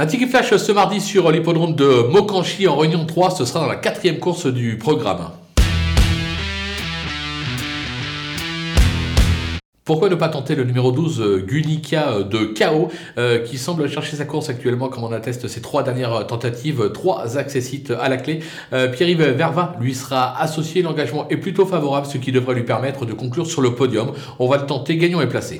Un ticket flash ce mardi sur l'hippodrome de Mokanchi en Réunion 3, ce sera dans la quatrième course du programme. Pourquoi ne pas tenter le numéro 12 Gunika de KO euh, qui semble chercher sa course actuellement comme on atteste ses trois dernières tentatives, trois accessites à la clé. Euh, Pierre-Yves Verva lui sera associé, l'engagement est plutôt favorable ce qui devrait lui permettre de conclure sur le podium. On va le tenter, gagnant et placé.